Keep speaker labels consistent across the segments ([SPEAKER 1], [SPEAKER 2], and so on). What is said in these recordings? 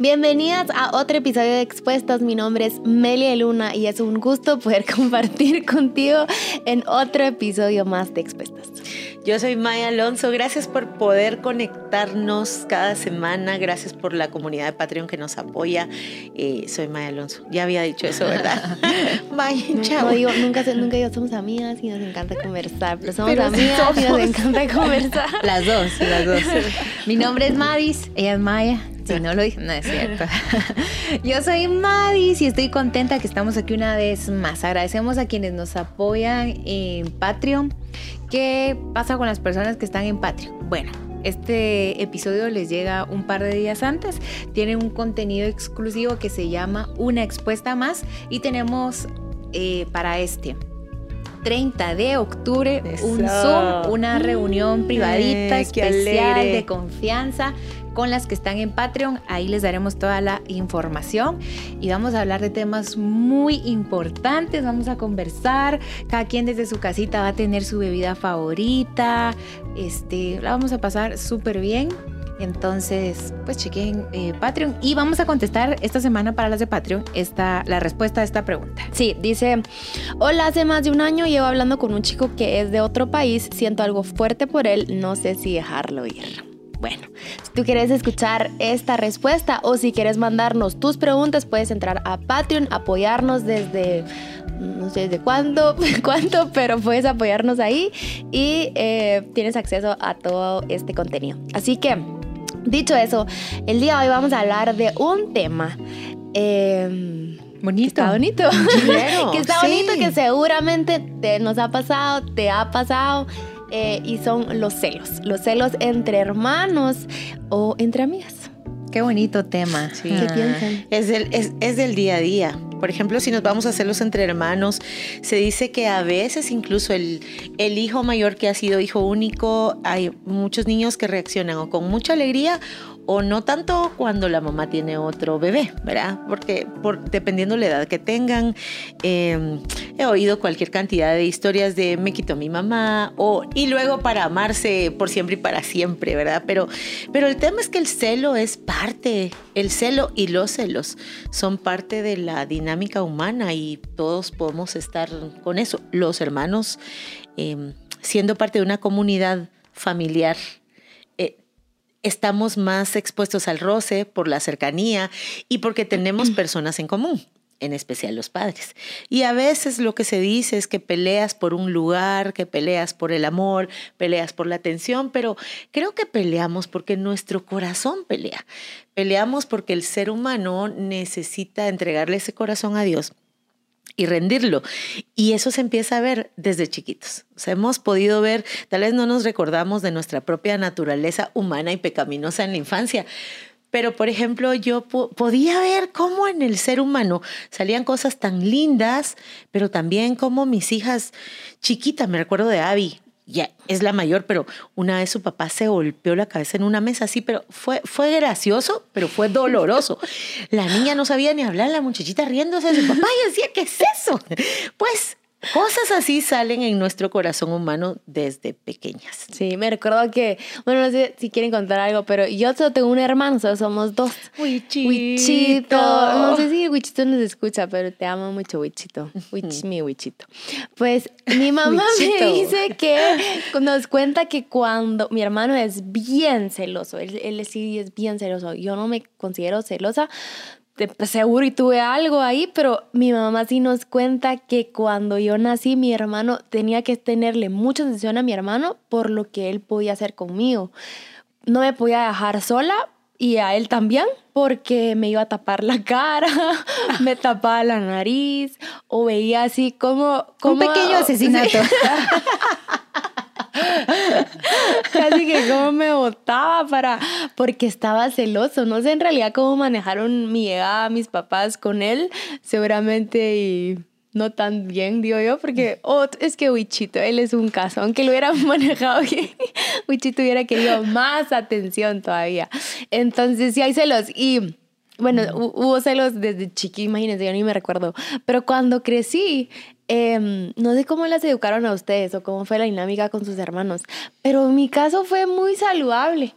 [SPEAKER 1] Bienvenidas a otro episodio de Expuestas. Mi nombre es Melia Luna y es un gusto poder compartir contigo en otro episodio más de Expuestas.
[SPEAKER 2] Yo soy Maya Alonso. Gracias por poder conectarnos cada semana. Gracias por la comunidad de Patreon que nos apoya. Eh, soy Maya Alonso. Ya había dicho eso, ¿verdad?
[SPEAKER 1] Maya, chao. No, digo, nunca, nunca digo, somos amigas y nos encanta conversar. Pero somos amigas y nos encanta conversar.
[SPEAKER 3] Las dos, las dos. Mi nombre es Madis. Ella es Maya. Si no lo dije, no es cierto. Yo soy Madis y estoy contenta que estamos aquí una vez más. Agradecemos a quienes nos apoyan en Patreon. ¿Qué pasa con las personas que están en Patreon? Bueno, este episodio les llega un par de días antes. Tiene un contenido exclusivo que se llama Una expuesta más y tenemos eh, para este 30 de octubre un Zoom, una reunión privadita especial de confianza con las que están en Patreon. Ahí les daremos toda la información y vamos a hablar de temas muy importantes. Vamos a conversar. Cada quien desde su casita va a tener su bebida favorita. Este, la vamos a pasar súper bien. Entonces, pues chequen eh, Patreon y vamos a contestar esta semana para las de Patreon esta, la respuesta a esta pregunta.
[SPEAKER 1] Sí, dice, hola, hace más de un año llevo hablando con un chico que es de otro país, siento algo fuerte por él, no sé si dejarlo ir. Bueno, si tú quieres escuchar esta respuesta o si quieres mandarnos tus preguntas, puedes entrar a Patreon, apoyarnos desde no sé desde cuándo, cuánto, pero puedes apoyarnos ahí y eh, tienes acceso a todo este contenido. Así que, dicho eso, el día de hoy vamos a hablar de un tema.
[SPEAKER 3] Eh, bonito.
[SPEAKER 1] Está bonito. que está bonito, que seguramente te, nos ha pasado, te ha pasado. Eh, y son los celos, los celos entre hermanos o entre amigas.
[SPEAKER 3] Qué bonito tema.
[SPEAKER 2] ¿Qué piensan? Es del, es, del día a día. Por ejemplo, si nos vamos a celos entre hermanos, se dice que a veces incluso el, el hijo mayor que ha sido hijo único, hay muchos niños que reaccionan o con mucha alegría o no tanto cuando la mamá tiene otro bebé, ¿verdad? Porque por, dependiendo la edad que tengan, em, he oído cualquier cantidad de historias de me quitó mi mamá o y luego para amarse por siempre y para siempre, ¿verdad? Pero, pero el tema es que el celo es parte, el celo y los celos son parte de la dinámica humana y todos podemos estar con eso. Los hermanos, em, siendo parte de una comunidad familiar, estamos más expuestos al roce por la cercanía y porque tenemos personas en común en especial los padres. Y a veces lo que se dice es que peleas por un lugar, que peleas por el amor, peleas por la atención, pero creo que peleamos porque nuestro corazón pelea. Peleamos porque el ser humano necesita entregarle ese corazón a Dios y rendirlo. Y eso se empieza a ver desde chiquitos. O hemos podido ver, tal vez no nos recordamos de nuestra propia naturaleza humana y pecaminosa en la infancia, pero, por ejemplo, yo podía ver cómo en el ser humano salían cosas tan lindas, pero también como mis hijas chiquitas, me recuerdo de Abby, ya es la mayor, pero una vez su papá se golpeó la cabeza en una mesa así, pero fue, fue gracioso, pero fue doloroso. La niña no sabía ni hablar, la muchachita riéndose de su papá y decía, ¿qué es eso? Pues Cosas así salen en nuestro corazón humano desde pequeñas.
[SPEAKER 1] Sí, me recuerdo que, bueno, no sé si quieren contar algo, pero yo solo tengo un hermano, solo somos dos.
[SPEAKER 2] Wichito.
[SPEAKER 1] Wichito. No sé si Wichito nos escucha, pero te amo mucho, Wichito. Wich, mi Wichito. Pues mi mamá me dice que nos cuenta que cuando mi hermano es bien celoso, él, él sí es bien celoso. Yo no me considero celosa, seguro y tuve algo ahí, pero mi mamá sí nos cuenta que cuando yo nací, mi hermano tenía que tenerle mucha atención a mi hermano por lo que él podía hacer conmigo. No me podía dejar sola y a él también porque me iba a tapar la cara, me tapaba la nariz o veía así como... como
[SPEAKER 3] Un pequeño asesinato.
[SPEAKER 1] Casi que como me botaba para, porque estaba celoso. No sé en realidad cómo manejaron mi llegada mis papás con él, seguramente y no tan bien, digo yo, porque oh, es que Wichito, él es un caso, aunque lo hubiera manejado bien, Wichito hubiera querido más atención todavía. Entonces sí hay celos y... Bueno, hubo celos desde chiqui, imagínense, yo ni me recuerdo. Pero cuando crecí, Em, no sé cómo las educaron a ustedes o cómo fue la dinámica con sus hermanos, pero mi caso fue muy saludable.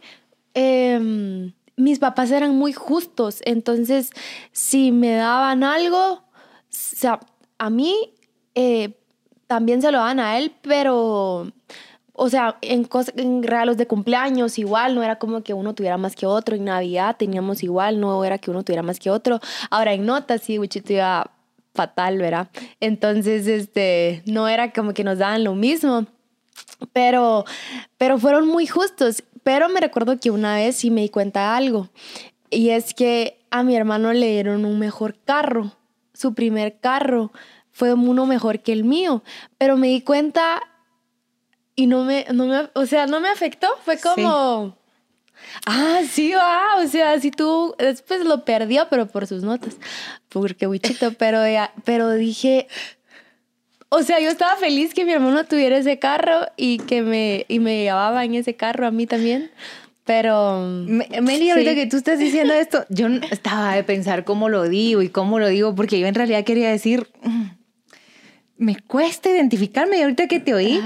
[SPEAKER 1] Em, mis papás eran muy justos, entonces si me daban algo, o sea, a mí eh, también se lo dan a él, pero, o sea, en, en regalos de cumpleaños igual, no era como que uno tuviera más que otro, en Navidad teníamos igual, no era que uno tuviera más que otro, ahora en notas sí, Wichito iba fatal, ¿verdad? Entonces, este, no era como que nos daban lo mismo, pero, pero fueron muy justos. Pero me recuerdo que una vez sí me di cuenta de algo. Y es que a mi hermano le dieron un mejor carro. Su primer carro fue uno mejor que el mío. Pero me di cuenta y no me, no me o sea, no me afectó. Fue como, ah, sí, va. O sea, si tú, después lo perdió, pero por sus notas. Porque Wichito, pero, pero dije, o sea, yo estaba feliz que mi hermano tuviera ese carro y que me, y me llevaba en ese carro a mí también. Pero.
[SPEAKER 3] Meli, ahorita que tú estás diciendo esto, yo estaba de pensar cómo lo digo y cómo lo digo, porque yo en realidad quería decir. Mm, me cuesta identificarme y ahorita que te oí,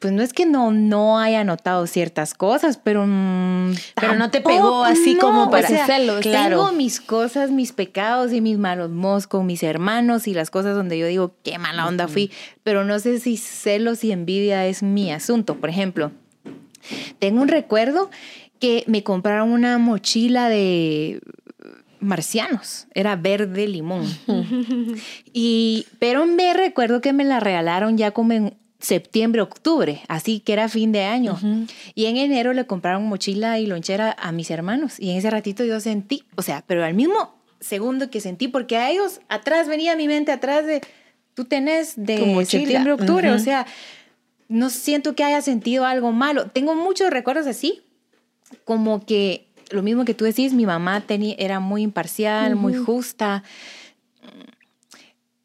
[SPEAKER 3] pues no es que no, no haya notado ciertas cosas, pero... Mm,
[SPEAKER 2] pero no te pegó así como para...
[SPEAKER 3] O Tengo mis cosas, mis pecados y mis malos mos con mis hermanos y las cosas donde yo digo, qué mala onda fui, pero no sé si celos y envidia es mi asunto. Por ejemplo, tengo un recuerdo que me compraron una mochila de marcianos, era verde limón. y, pero me recuerdo que me la regalaron ya como en septiembre, octubre, así que era fin de año. Y en enero le compraron mochila y lonchera a mis hermanos. Y en ese ratito yo sentí, o sea, pero al mismo segundo que sentí, porque a ellos atrás venía mi mente atrás de, tú tenés de septiembre, octubre, o sea, no siento que haya sentido algo malo. Tengo muchos recuerdos así, como que lo mismo que tú decís, mi mamá tenía, era muy imparcial, muy justa.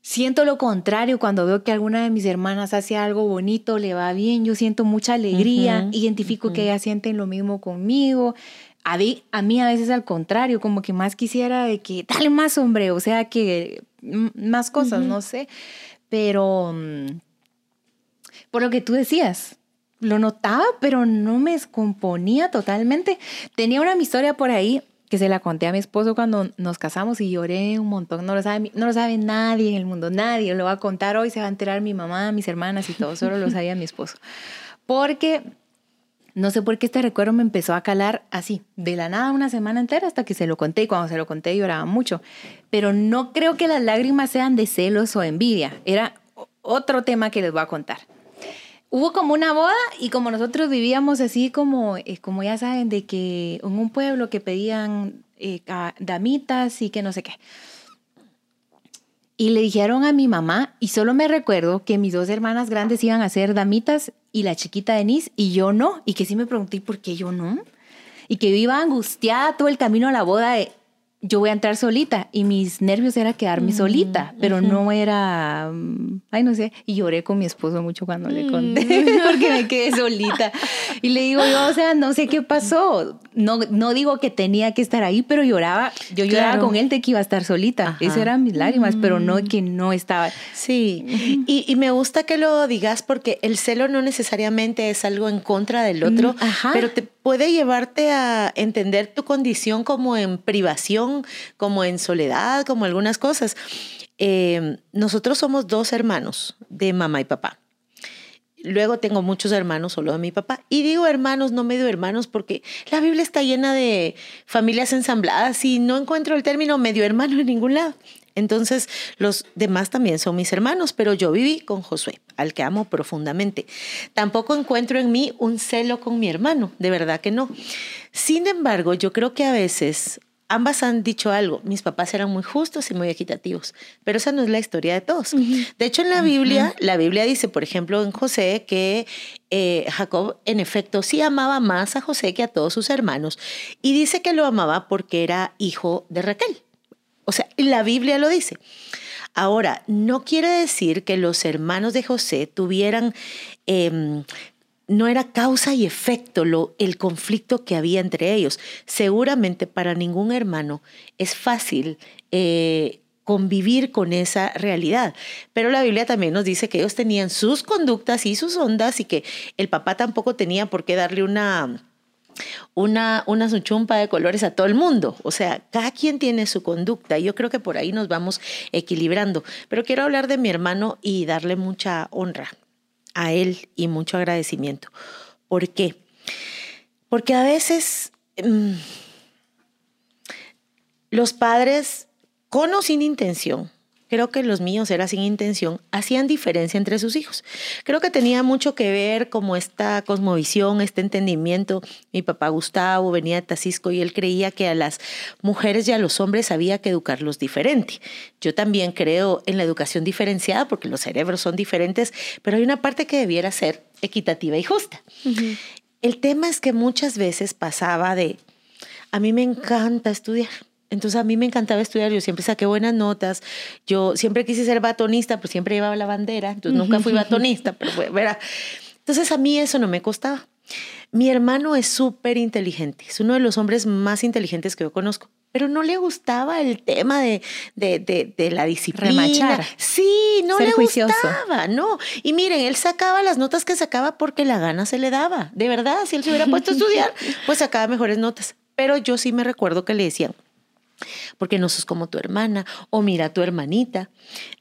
[SPEAKER 3] Siento lo contrario cuando veo que alguna de mis hermanas hace algo bonito, le va bien, yo siento mucha alegría, identifico que ellas sienten lo mismo conmigo. A mí, a mí a veces al contrario, como que más quisiera de que dale más hombre, o sea que más cosas, no sé, pero mm, por lo que tú decías, lo notaba, pero no me descomponía totalmente. Tenía una historia por ahí que se la conté a mi esposo cuando nos casamos y lloré un montón. No lo sabe, no lo sabe nadie en el mundo, nadie. Lo va a contar hoy, se va a enterar mi mamá, mis hermanas y todo. Solo lo sabía mi esposo. Porque no sé por qué este recuerdo me empezó a calar así, de la nada una semana entera hasta que se lo conté y cuando se lo conté lloraba mucho. Pero no creo que las lágrimas sean de celos o envidia. Era otro tema que les voy a contar hubo como una boda y como nosotros vivíamos así como, eh, como ya saben, de que en un pueblo que pedían eh, damitas y que no sé qué. Y le dijeron a mi mamá, y solo me recuerdo que mis dos hermanas grandes iban a ser damitas y la chiquita Denise y yo no. Y que sí me pregunté por qué yo no. Y que yo iba angustiada todo el camino a la boda de, yo voy a entrar solita y mis nervios era quedarme mm, solita, pero no era, mm, ay no sé, y lloré con mi esposo mucho cuando le conté mm. porque me quedé solita. Y le digo yo, o sea, no sé qué pasó. No, no digo que tenía que estar ahí, pero lloraba, yo lloraba con él de que iba a estar solita. Esas eran mis lágrimas, pero no que no estaba.
[SPEAKER 2] Sí, y, y, me gusta que lo digas porque el celo no necesariamente es algo en contra del otro, pero te puede llevarte a entender tu condición como en privación, como en soledad, como algunas cosas. Eh, nosotros somos dos hermanos de mamá y papá. Luego tengo muchos hermanos solo de mi papá. Y digo hermanos, no medio hermanos, porque la Biblia está llena de familias ensambladas y no encuentro el término medio hermano en ningún lado. Entonces, los demás también son mis hermanos, pero yo viví con Josué, al que amo profundamente. Tampoco encuentro en mí un celo con mi hermano, de verdad que no. Sin embargo, yo creo que a veces ambas han dicho algo. Mis papás eran muy justos y muy equitativos, pero esa no es la historia de todos. De hecho, en la Biblia, la Biblia dice, por ejemplo, en José, que eh, Jacob en efecto sí amaba más a José que a todos sus hermanos y dice que lo amaba porque era hijo de Raquel. O sea, la Biblia lo dice. Ahora, no quiere decir que los hermanos de José tuvieran, em, no era causa y efecto lo, el conflicto que había entre ellos. Seguramente para ningún hermano es fácil eh, convivir con esa realidad. Pero la Biblia también nos dice que ellos tenían sus conductas y sus ondas y que el papá tampoco tenía por qué darle una una, una suchumpa de colores a todo el mundo. O sea, cada quien tiene su conducta. Yo creo que por ahí nos vamos equilibrando. Pero quiero hablar de mi hermano y darle mucha honra a él y mucho agradecimiento. ¿Por qué? Porque a veces mm, los padres, con o sin intención, creo que los míos era sin intención, hacían diferencia entre sus hijos. Creo que tenía mucho que ver como esta cosmovisión, este entendimiento. Mi papá Gustavo venía de Tacisco y él creía que a las mujeres y a los hombres había que educarlos diferente. Yo también creo en la educación diferenciada porque los cerebros son diferentes, pero hay una parte que debiera ser equitativa y justa. El tema es que muchas veces pasaba de, a mí me encanta estudiar entonces a mí me encantaba estudiar, yo siempre saqué buenas notas, yo siempre quise ser batonista, pero siempre llevaba la bandera, entonces nunca fui batonista, pero bueno, entonces a mí eso no me costaba. Mi hermano es súper inteligente, es uno de los hombres más inteligentes que yo conozco, pero no le gustaba el tema de, de, de, la disciplina.
[SPEAKER 3] Remachar.
[SPEAKER 2] Sí, no le gustaba, no. Y miren, él sacaba las notas que sacaba porque la gana se le daba. De verdad, si él se hubiera puesto a estudiar, pues sacaba mejores notas. Pero yo sí me recuerdo que le decían, porque no sos como tu hermana o mira a tu hermanita.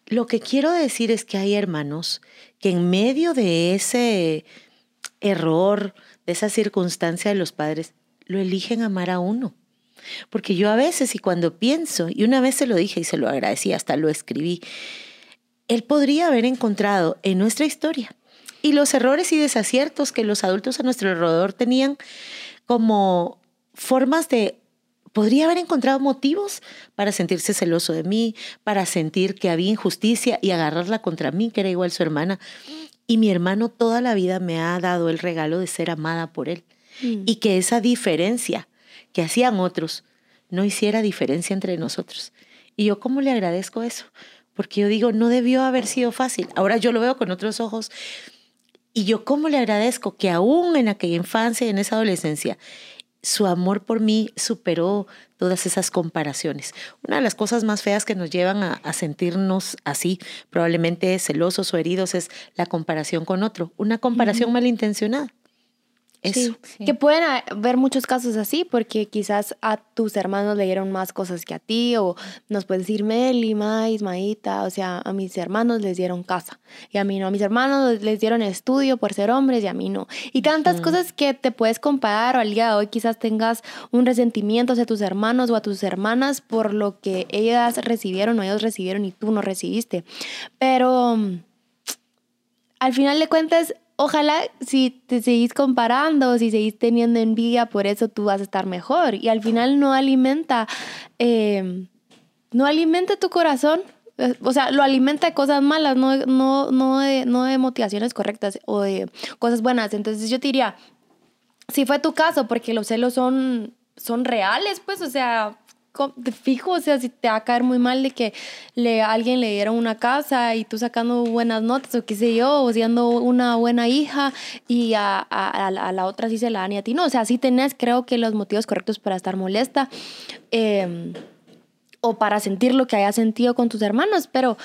[SPEAKER 2] Lo que quiero decir es que hay hermanos que en medio de ese error, de esa circunstancia de los padres, lo eligen amar a uno. Porque yo a veces y cuando pienso, y una vez se lo dije y se lo agradecí, hasta lo escribí, él podría haber encontrado en nuestra historia y los errores y desaciertos que los adultos a nuestro alrededor tenían como formas de podría haber encontrado motivos para sentirse celoso de mí, para sentir que había injusticia y agarrarla contra mí, que era igual su hermana. Y mi hermano toda la vida me ha dado el regalo de ser amada por él. Mm. Y que esa diferencia que hacían otros no hiciera diferencia entre nosotros. Y yo cómo le agradezco eso, porque yo digo, no debió haber sido fácil. Ahora yo lo veo con otros ojos. Y yo cómo le agradezco que aún en aquella infancia y en esa adolescencia, su amor por mí superó todas esas comparaciones. Una de las cosas más feas que nos llevan a, sentirnos así, probablemente celosos o heridos, es la comparación con otro, una comparación malintencionada.
[SPEAKER 1] Sí, Que pueden haber muchos casos así, porque quizás a tus hermanos le dieron más cosas que a ti, o nos puedes decir Meli, Mais, Maíta, o sea, a mis hermanos les dieron casa, y a mí no, a mis hermanos les dieron estudio por ser hombres, y a mí no. Y tantas cosas que te puedes comparar, o al día de hoy quizás tengas un resentimiento hacia tus hermanos o a tus hermanas por lo que ellas recibieron o ellos recibieron y tú no recibiste. Pero al final de cuentas, ojalá si te seguís comparando, si seguís teniendo envidia, por eso tú vas a estar mejor. Y al final no alimenta, em, no alimenta tu corazón. O sea, lo alimenta de cosas malas, no, no, no, de, no de motivaciones correctas o de cosas buenas. Entonces yo te diría, si fue tu caso, porque los celos son, son reales, pues, o sea, fijo, o sea, si te va a caer muy mal de que le, alguien le diera una casa y tú sacando buenas notas o qué sé yo, o siendo una buena hija y a, a, a la otra sí se la dan y a ti no. O sea, sí tenés, creo que los motivos correctos para estar molesta em, o para sentir lo que hayas sentido con tus hermanos, pero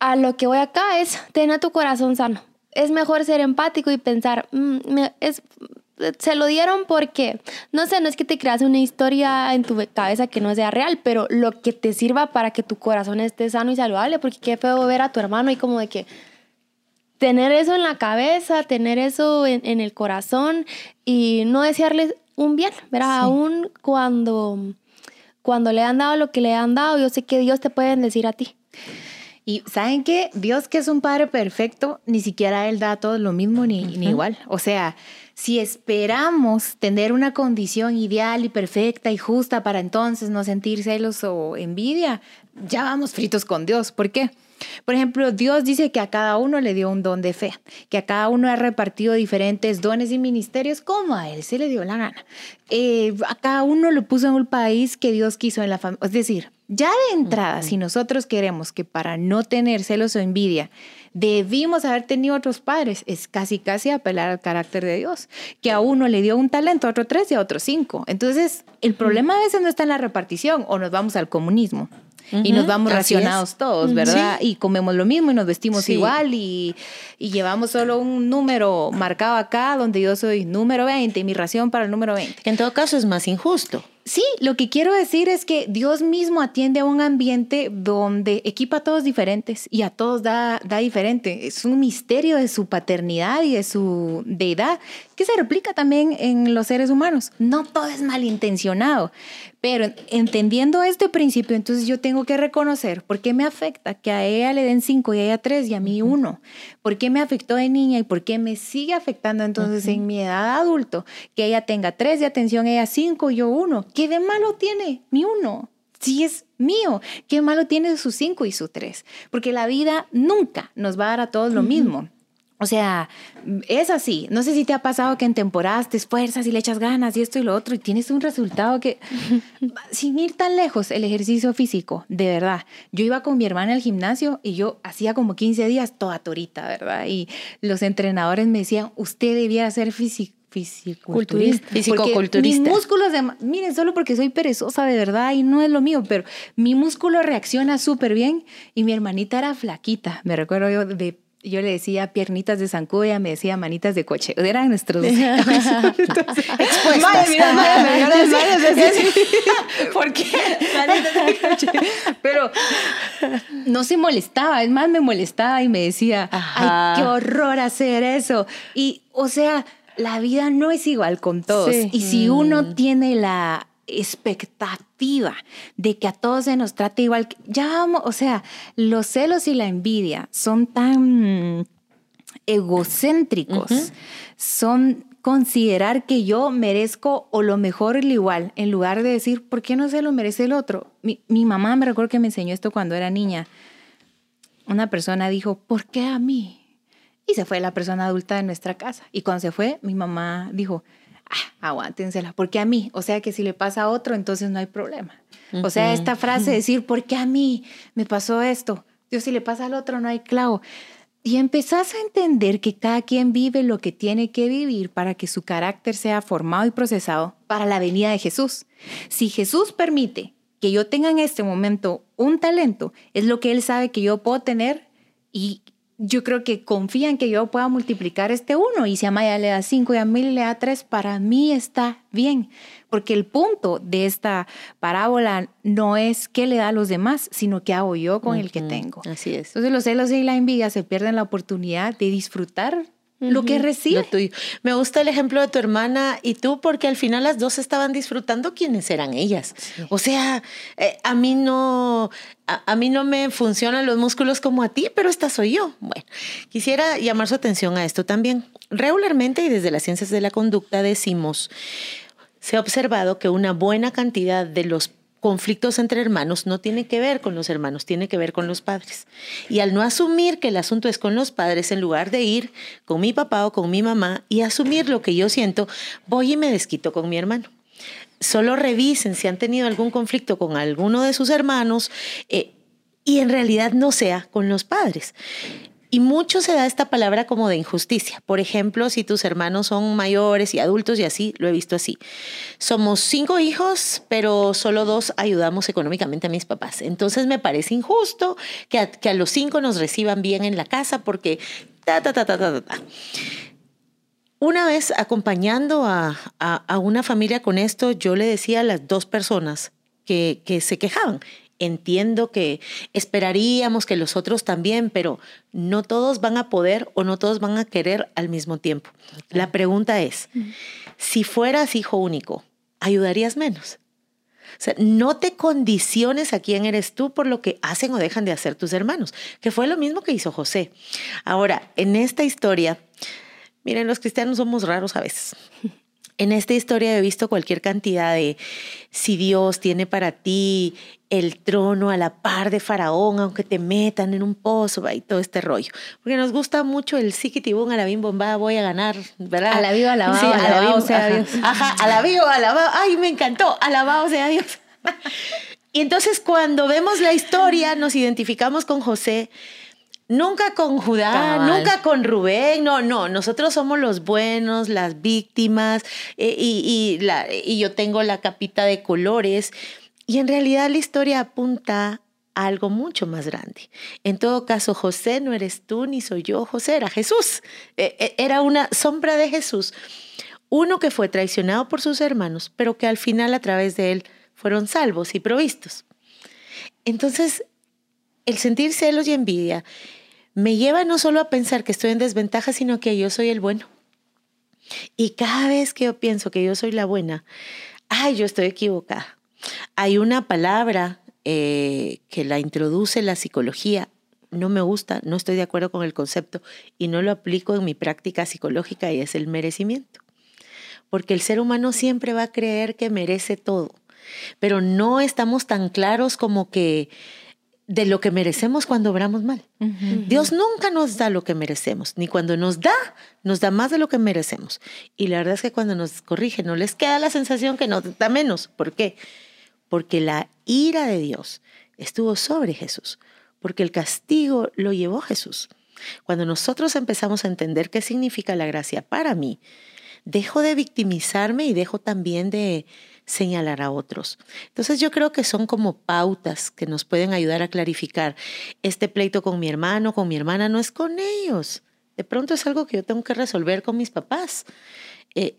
[SPEAKER 1] a lo que voy acá es tener tu corazón sano. Es mejor ser empático y pensar, mm, es, se lo dieron porque, no sé, no es que te creas una historia en tu cabeza que no sea real, pero lo que te sirva para que tu corazón esté sano y saludable, porque qué feo ver a tu hermano y como de que tener eso en la cabeza, tener eso en, el corazón y no desearles un bien, ¿verdad? Aún cuando, cuando le han dado lo que le han dado, yo sé que Dios te puede decir a ti.
[SPEAKER 3] Y saben que Dios que es un padre perfecto, ni siquiera Él da todo lo mismo ni, ni igual. O sea, si esperamos tener una condición ideal y perfecta y justa para entonces no sentir celos o envidia, ya vamos fritos con Dios. ¿Por qué? Por ejemplo, Dios dice que a cada uno le dio un don de fe, que a cada uno ha repartido diferentes dones y ministerios como a él se le dio la gana. Eh, a cada uno lo puso en un país que Dios quiso en la familia. Es decir, ya de entrada, si nosotros queremos que para no tener celos o envidia, debimos haber tenido otros padres, es casi casi apelar al carácter de Dios, que a uno le dio un talento, a otro tres y a otro cinco. Entonces, el problema a veces no está en la repartición o nos vamos al comunismo y nos vamos racionados todos, ¿verdad? Y comemos lo mismo y nos vestimos
[SPEAKER 2] Sí.
[SPEAKER 3] igual y, y llevamos solo un número marcado acá donde yo soy número 20 y mi ración para el número 20.
[SPEAKER 2] En todo caso es más injusto.
[SPEAKER 3] Sí, lo que quiero decir es que Dios mismo atiende a un ambiente donde equipa a todos diferentes y a todos da, da diferente. Es un misterio de su paternidad y de su deidad que se replica también en los seres humanos. No todo es malintencionado, pero entendiendo este principio, entonces yo tengo que reconocer por qué me afecta que a ella le den cinco y a ella tres y a mí uno. ¿Por qué me afectó de niña y por qué me sigue afectando entonces en mi edad adulto que ella tenga tres de atención, ella cinco y yo uno? ¿Qué de malo tiene mi uno? Si es mío, ¿qué malo tiene su cinco y su tres? Porque la vida nunca nos va a dar a todos lo mismo. O sea, es así. No sé si te ha pasado que en temporadas te esfuerzas y le echas ganas y esto y lo otro y tienes un resultado que, sin ir tan lejos, el ejercicio físico, de verdad. Yo iba con mi hermana al gimnasio y yo hacía como 15 días toda torita, ¿verdad? Y los entrenadores me decían, usted debiera ser físico. Fisiculturista.
[SPEAKER 2] Culturista. Fisicoculturista.
[SPEAKER 3] Mis músculos, de, miren, solo porque soy perezosa de verdad y no es lo mío, pero mi músculo reacciona súper bien y mi hermanita era flaquita. Me recuerdo yo de yo le decía piernitas de zancudo, ella me decía manitas de coche. Eran nuestros.
[SPEAKER 2] Expuestas.
[SPEAKER 3] Dio las manos así.
[SPEAKER 2] ¿Por qué?
[SPEAKER 3] Manitas de coche. Pero no se molestaba, es más, me molestaba y me decía,
[SPEAKER 2] Ajá.
[SPEAKER 3] ay, qué horror hacer eso. Y, o sea, la vida no es igual con todos.
[SPEAKER 1] Sí.
[SPEAKER 3] Y si uno tiene la expectativa de que a todos se nos trate igual, ya vamos, o sea, los celos y la envidia son tan egocéntricos, son considerar que yo merezco o lo mejor lo igual, en lugar de decir, ¿por qué no se lo merece el otro? Mi, mi mamá me recuerdo que me enseñó esto cuando era niña. Una persona dijo, ¿por qué a mí? Y se fue la persona adulta de nuestra casa. Y cuando se fue, mi mamá dijo, ah, aguántensela, porque a mí, o sea que si le pasa a otro, entonces no hay problema. O sea, esta frase de decir, ¿por qué a mí me pasó esto? Dios, si le pasa al otro, no hay clavo. Y empezás a entender que cada quien vive lo que tiene que vivir para que su carácter sea formado y procesado para la venida de Jesús. Si Jesús permite que yo tenga en este momento un talento, es lo que Él sabe que yo puedo tener y yo creo que confía en que yo pueda multiplicar este uno y si a Maya le da cinco y a mí le da tres, para mí está bien. Porque el punto de esta parábola no es qué le da a los demás, sino qué hago yo con el que tengo.
[SPEAKER 2] Así es.
[SPEAKER 3] Entonces los celos y la envidia se pierden la oportunidad de disfrutar lo que recibe.
[SPEAKER 2] Lo tuyo. Me gusta el ejemplo de tu hermana y tú, porque al final las dos estaban disfrutando quiénes eran ellas. O sea, eh, a mí no, a, a mí no me funcionan los músculos como a ti, pero esta soy yo. Bueno, quisiera llamar su atención a esto también. Regularmente y desde las ciencias de la conducta decimos, se ha observado que una buena cantidad de los conflictos entre hermanos no tiene que ver con los hermanos, tiene que ver con los padres. Y al no asumir que el asunto es con los padres, en lugar de ir con mi papá o con mi mamá y asumir lo que yo siento, voy y me desquito con mi hermano. Solo revisen si han tenido algún conflicto con alguno de sus hermanos eh, y en realidad no sea con los padres. Y mucho se da esta palabra como de injusticia. Por ejemplo, si tus hermanos son mayores y adultos y así, lo he visto así. Somos cinco hijos, pero solo dos ayudamos económicamente a mis papás. Entonces me parece injusto que a, los cinco nos reciban bien en la casa porque ta, ta, ta, ta, ta, ta. Una vez acompañando a, a, a una familia con esto, yo le decía a las dos personas que, que se quejaban, entiendo que esperaríamos que los otros también, pero no todos van a poder o no todos van a querer al mismo tiempo. La pregunta es, si fueras hijo único, ¿ayudarías menos? O sea, no te condiciones a quién eres tú por lo que hacen o dejan de hacer tus hermanos, que fue lo mismo que hizo José. Ahora, en esta historia, miren, los cristianos somos raros a veces. En esta historia he visto cualquier cantidad de si Dios tiene para ti el trono a la par de Faraón, aunque te metan en un pozo y todo este rollo. Porque nos gusta mucho el siquitibún, a la bim bomba, voy a ganar, ¿verdad?
[SPEAKER 3] A la viva, alabado,
[SPEAKER 2] Sí,
[SPEAKER 3] alabado sea
[SPEAKER 2] ajá.
[SPEAKER 3] Dios.
[SPEAKER 2] Ajá, a la viva, alabado. Ay, me encantó, alabado sea Dios. Y entonces cuando vemos la historia, nos identificamos con José, Nunca con Judá,
[SPEAKER 3] Cabal.
[SPEAKER 2] nunca con Rubén, no, no, nosotros somos los buenos, las víctimas, eh, y, y la, y yo tengo la capita de colores. Y en realidad la historia apunta a algo mucho más grande. En todo caso, José no eres tú ni soy yo, José era Jesús. E, e, era una sombra de Jesús. Uno que fue traicionado por sus hermanos, pero que al final a través de él fueron salvos y provistos. Entonces, el sentir celos y envidia me lleva no solo a pensar que estoy en desventaja, sino que yo soy el bueno. Y cada vez que yo pienso que yo soy la buena, ay, yo estoy equivocada. Hay una palabra eh, que la introduce la psicología, no me gusta, no estoy de acuerdo con el concepto y no lo aplico en mi práctica psicológica y es el merecimiento. Porque el ser humano siempre va a creer que merece todo, pero no estamos tan claros como que de lo que merecemos cuando obramos mal. Dios nunca nos da lo que merecemos, ni cuando nos da, nos da más de lo que merecemos. Y la verdad es que cuando nos corrige, no les queda la sensación que nos da menos. ¿Por qué? Porque la ira de Dios estuvo sobre Jesús, porque el castigo lo llevó Jesús. Cuando nosotros empezamos a entender qué significa la gracia para mí, dejo de victimizarme y dejo también de señalar a otros. Entonces yo creo que son como pautas que nos pueden ayudar a clarificar. Este pleito con mi hermano, con mi hermana, no es con ellos. De pronto es algo que yo tengo que resolver con mis papás. Eh,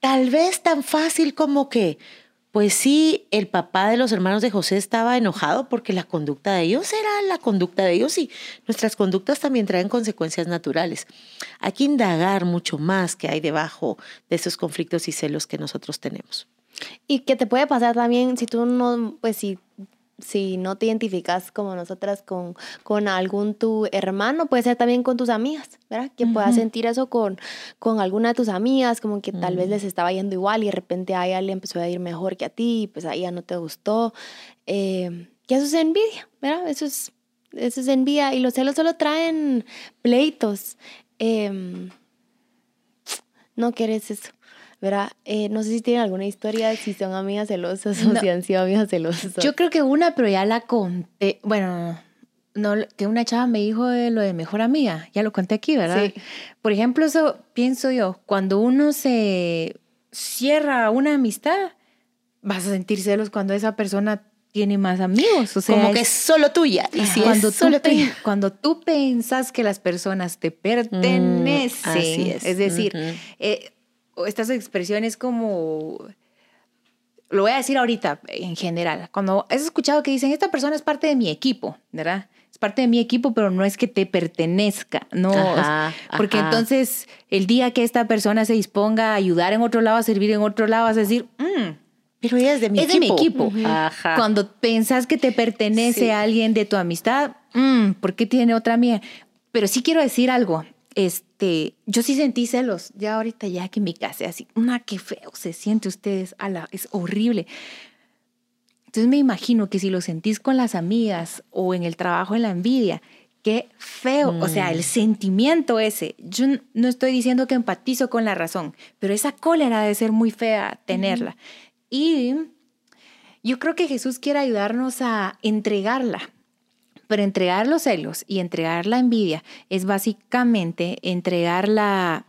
[SPEAKER 2] tal vez tan fácil como que, pues sí, el papá de los hermanos de José estaba enojado porque la conducta de ellos era la conducta de ellos y nuestras conductas también traen consecuencias naturales. Hay que indagar mucho más que hay debajo de esos conflictos y celos que nosotros tenemos.
[SPEAKER 1] Y que te puede pasar también si tú no, pues si, si no te identificas como nosotras con, con algún tu hermano, puede ser también con tus amigas, ¿verdad? Que puedas sentir eso con, con alguna de tus amigas, como que tal vez les estaba yendo igual y de repente a ella le empezó a ir mejor que a ti, y pues a ella no te gustó. Eh, que eso es envidia, ¿verdad? Eso es, eso es envidia y los celos solo traen pleitos. Em, no quieres eso. ¿Verdad? Eh, no sé si tienen alguna historia, si son amigas celosas o si han sido amigas celosas.
[SPEAKER 3] Yo creo que una, pero ya la conté. Bueno, no, que una chava me dijo de lo de mejor amiga. Ya lo conté aquí, ¿verdad? Sí. Por ejemplo, eso pienso yo, cuando uno se cierra una amistad, vas a sentir celos cuando esa persona tiene más amigos. O sea,
[SPEAKER 2] como que es solo tuya.
[SPEAKER 3] Y si cuando, es solo tú tuya. cuando tú pensas que las personas te pertenecen, mm, así es. es decir, estas expresiones como lo voy a decir ahorita en general, cuando has escuchado que dicen, esta persona es parte de mi equipo, ¿verdad? Es parte de mi equipo, pero no es que te pertenezca, ¿no? porque entonces el día que esta persona se disponga a ayudar en otro lado, a servir en otro lado, vas a decir, mm,
[SPEAKER 2] pero ella es de mi
[SPEAKER 3] es
[SPEAKER 2] equipo.
[SPEAKER 3] de mi equipo. Cuando pensás que te pertenece a alguien de tu amistad, mm, ¿por qué tiene otra mía? Pero sí quiero decir algo este, yo sí sentí celos, ya ahorita ya que me casé así, una que feo se siente ustedes, ala, es horrible. Entonces me imagino que si lo sentís con las amigas o en el trabajo en la envidia, qué feo, o sea, el mm. sentimiento ese. Yo no estoy diciendo que empatizo con la razón, pero esa cólera debe ser muy fea tenerla. Y yo creo que Jesús quiere ayudarnos a entregarla, pero entregar los celos y entregar la envidia es básicamente entregar la,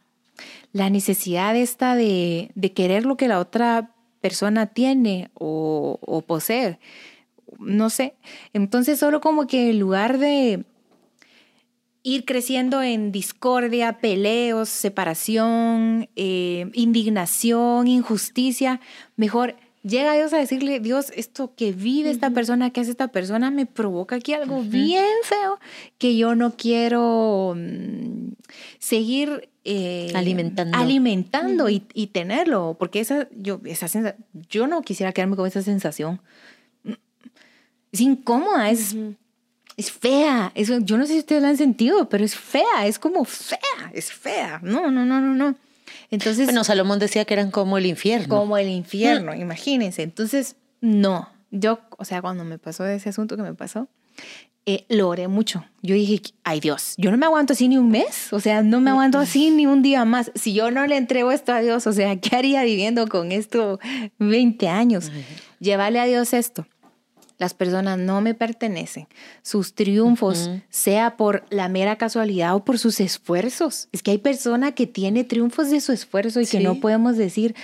[SPEAKER 3] la necesidad esta de, querer lo que la otra persona tiene o, o posee. No sé. Entonces solo como que en lugar de ir creciendo en discordia, peleos, separación, eh, indignación, injusticia, mejor llega Dios a decirle, Dios, esto que vive esta persona, que hace esta persona, me provoca aquí algo bien feo que yo no quiero mm, seguir
[SPEAKER 2] eh, alimentando,
[SPEAKER 3] alimentando y, tenerlo, porque esa, yo, esa yo no quisiera quedarme con esa sensación. Es incómoda, es, es fea. Eso, yo no sé si ustedes lo han sentido, pero es fea, es como fea, es fea. No, no, no, no, no.
[SPEAKER 2] Entonces, bueno, Salomón decía que eran como el infierno.
[SPEAKER 3] Como el infierno, imagínense. Entonces, no, yo, o sea, cuando me pasó ese asunto que me pasó, eh, lo oré mucho. Yo dije, ay Dios, yo no me aguanto así ni un mes, o sea, no me aguanto así ni un día más. Si yo no le entrego esto a Dios, o sea, ¿qué haría viviendo con esto 20 años? Llévale a Dios esto las personas no me pertenecen, sus triunfos, sea por la mera casualidad o por sus esfuerzos. Es que hay persona que tiene triunfos de su esfuerzo y que no podemos decir,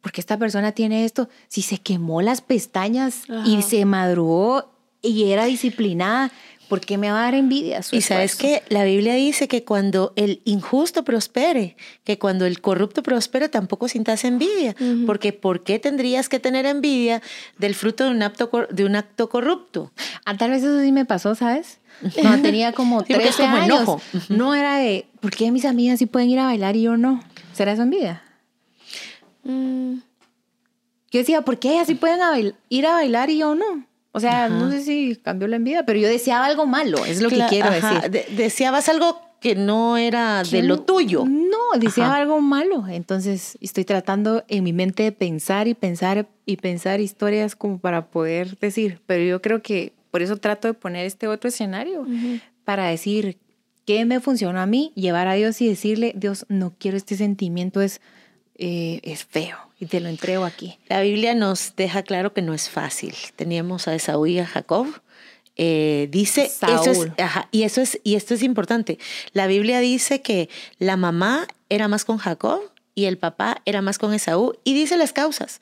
[SPEAKER 3] porque esta persona tiene esto, si se quemó las pestañas y se madrugó y era disciplinada, ¿por qué me va a dar envidia?
[SPEAKER 2] y sabes que la Biblia dice que cuando el injusto prospere, que cuando el corrupto prospere, tampoco sintas envidia. Porque ¿por qué tendrías que tener envidia del fruto de un acto, de un acto corrupto?
[SPEAKER 3] Ah, tal vez eso sí me pasó, ¿sabes? No, tenía como 13 años. No era de, ¿por qué mis amigas sí pueden ir a bailar y yo no? ¿Será eso envidia? Mm. Yo decía, ¿por qué ellas sí pueden ir a bailar y yo no? O sea, no sé si cambió la envidia, pero yo deseaba algo malo, es lo que quiero decir.
[SPEAKER 2] deseabas algo que no era de lo tuyo.
[SPEAKER 3] No, deseaba algo malo. Entonces estoy tratando en mi mente de pensar y pensar y pensar historias como para poder decir, pero yo creo que por eso trato de poner este otro escenario para decir qué me funcionó a mí, llevar a Dios y decirle, Dios, no quiero este sentimiento, es, eh, es feo y te lo entrego aquí.
[SPEAKER 2] La Biblia nos deja claro que no es fácil. Teníamos a Esaú y a Jacob. Eh, dice eso es, y eso es y esto es importante. La Biblia dice que la mamá era más con Jacob y el papá era más con Esaú y dice las causas,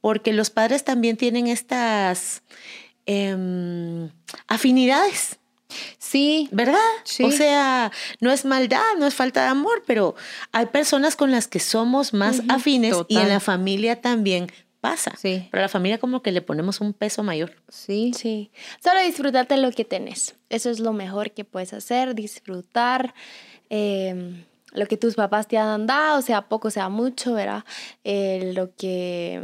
[SPEAKER 2] porque los padres también tienen estas Em, afinidades.
[SPEAKER 3] Sí.
[SPEAKER 2] ¿Verdad? O sea, no es maldad, no es falta de amor, pero hay personas con las que somos más afines y en la familia también pasa. Sí. Pero a la familia como que le ponemos un peso mayor.
[SPEAKER 1] Sí. Sí. Solo disfrútate lo que tenés. Eso es lo mejor que puedes hacer, disfrutar. Em, lo que tus papás te han dado, sea poco, sea mucho, ¿verdad? Eh, lo que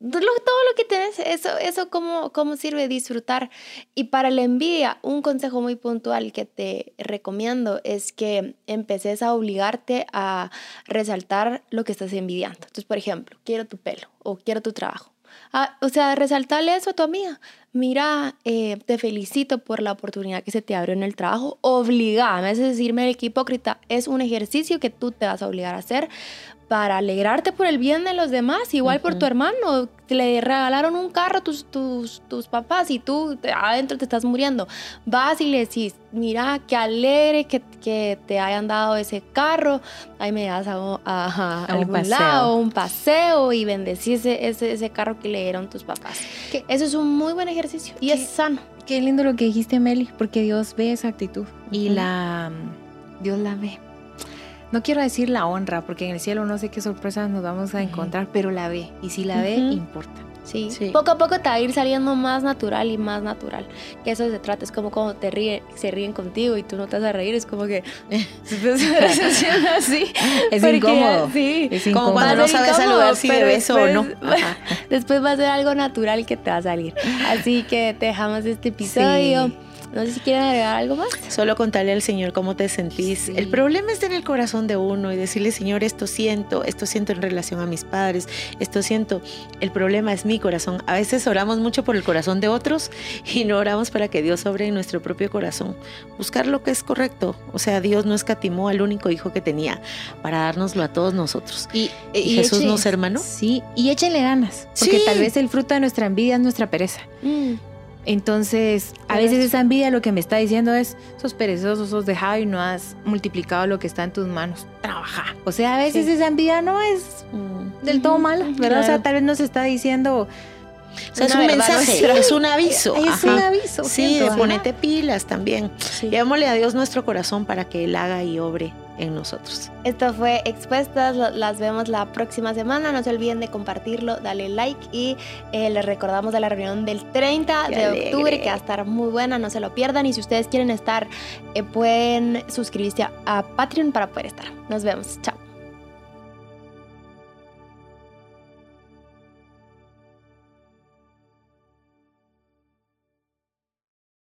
[SPEAKER 1] todo lo que tienes, eso, eso cómo, cómo sirve disfrutar. Y para la envidia, un consejo muy puntual que te recomiendo es que empeces a obligarte a resaltar lo que estás envidiando. Entonces, por ejemplo, quiero tu pelo o quiero tu trabajo. Ah, o sea, resaltarle eso a tu amiga. Mira, eh, te felicito por la oportunidad que se te abrió en el trabajo. Obligame, es decirme que hipócrita es un ejercicio que tú te vas a obligar a hacer para alegrarte por el bien de los demás, igual por tu hermano. Le regalaron un carro a tus, tus, tus papás y tú adentro te estás muriendo. Vas y le decís, mira, qué alegre que, que te hayan dado ese carro. Ahí me das a, un paseo. lado, un paseo y bendecís ese, ese, carro que le dieron tus papás. Que eso es un muy buen ejercicio y es sano.
[SPEAKER 3] Qué lindo lo que dijiste, Meli, porque Dios ve esa actitud y la Dios la ve no quiero decir la honra, porque en el cielo no sé qué sorpresas nos vamos a encontrar, pero la ve. Y si la ve, importa.
[SPEAKER 1] Sí. poco a poco te va a ir saliendo más natural y más natural. Que eso se trata, es como cuando te ríe, se ríen contigo y tú no te vas a reír, es como que
[SPEAKER 3] así. Es incómodo.
[SPEAKER 1] Sí,
[SPEAKER 2] es como cuando no sabes saludar si de beso o no.
[SPEAKER 1] Después va a ser algo natural que te va a salir. Así que te dejamos este episodio. No sé si quieren agregar algo más.
[SPEAKER 2] Solo contarle al Señor cómo te sentís. El problema está en el corazón de uno y decirle, Señor, esto siento, esto siento en relación a mis padres, esto siento. El problema es mi corazón. A veces oramos mucho por el corazón de otros y no oramos para que Dios obre en nuestro propio corazón. Buscar lo que es correcto. O sea, Dios no escatimó al único hijo que tenía para dárnoslo a todos nosotros. Y, Jesús nos hermano.
[SPEAKER 3] Sí, y échenle ganas. Porque tal vez el fruto de nuestra envidia es nuestra pereza. Mm. Entonces, a veces esa envidia lo que me está diciendo es, sos perezoso, sos dejado y no has multiplicado lo que está en tus manos. Trabaja. O sea, a veces esa envidia no es mm. del todo mala, ¿verdad? O sea, tal vez nos está diciendo...
[SPEAKER 2] O sea, es un mensaje, es un aviso.
[SPEAKER 3] Es un aviso.
[SPEAKER 2] Sí, ponete pilas también. Llevémosle a Dios nuestro corazón para que Él haga y obre en nosotros.
[SPEAKER 1] Esto fue Expuestas, las vemos la próxima semana, no se olviden de compartirlo, dale like y eh, les recordamos de la reunión del 30 de octubre que va a estar muy buena, no se lo pierdan y si ustedes quieren estar eh, pueden suscribirse a Patreon para poder estar. Nos vemos, chao.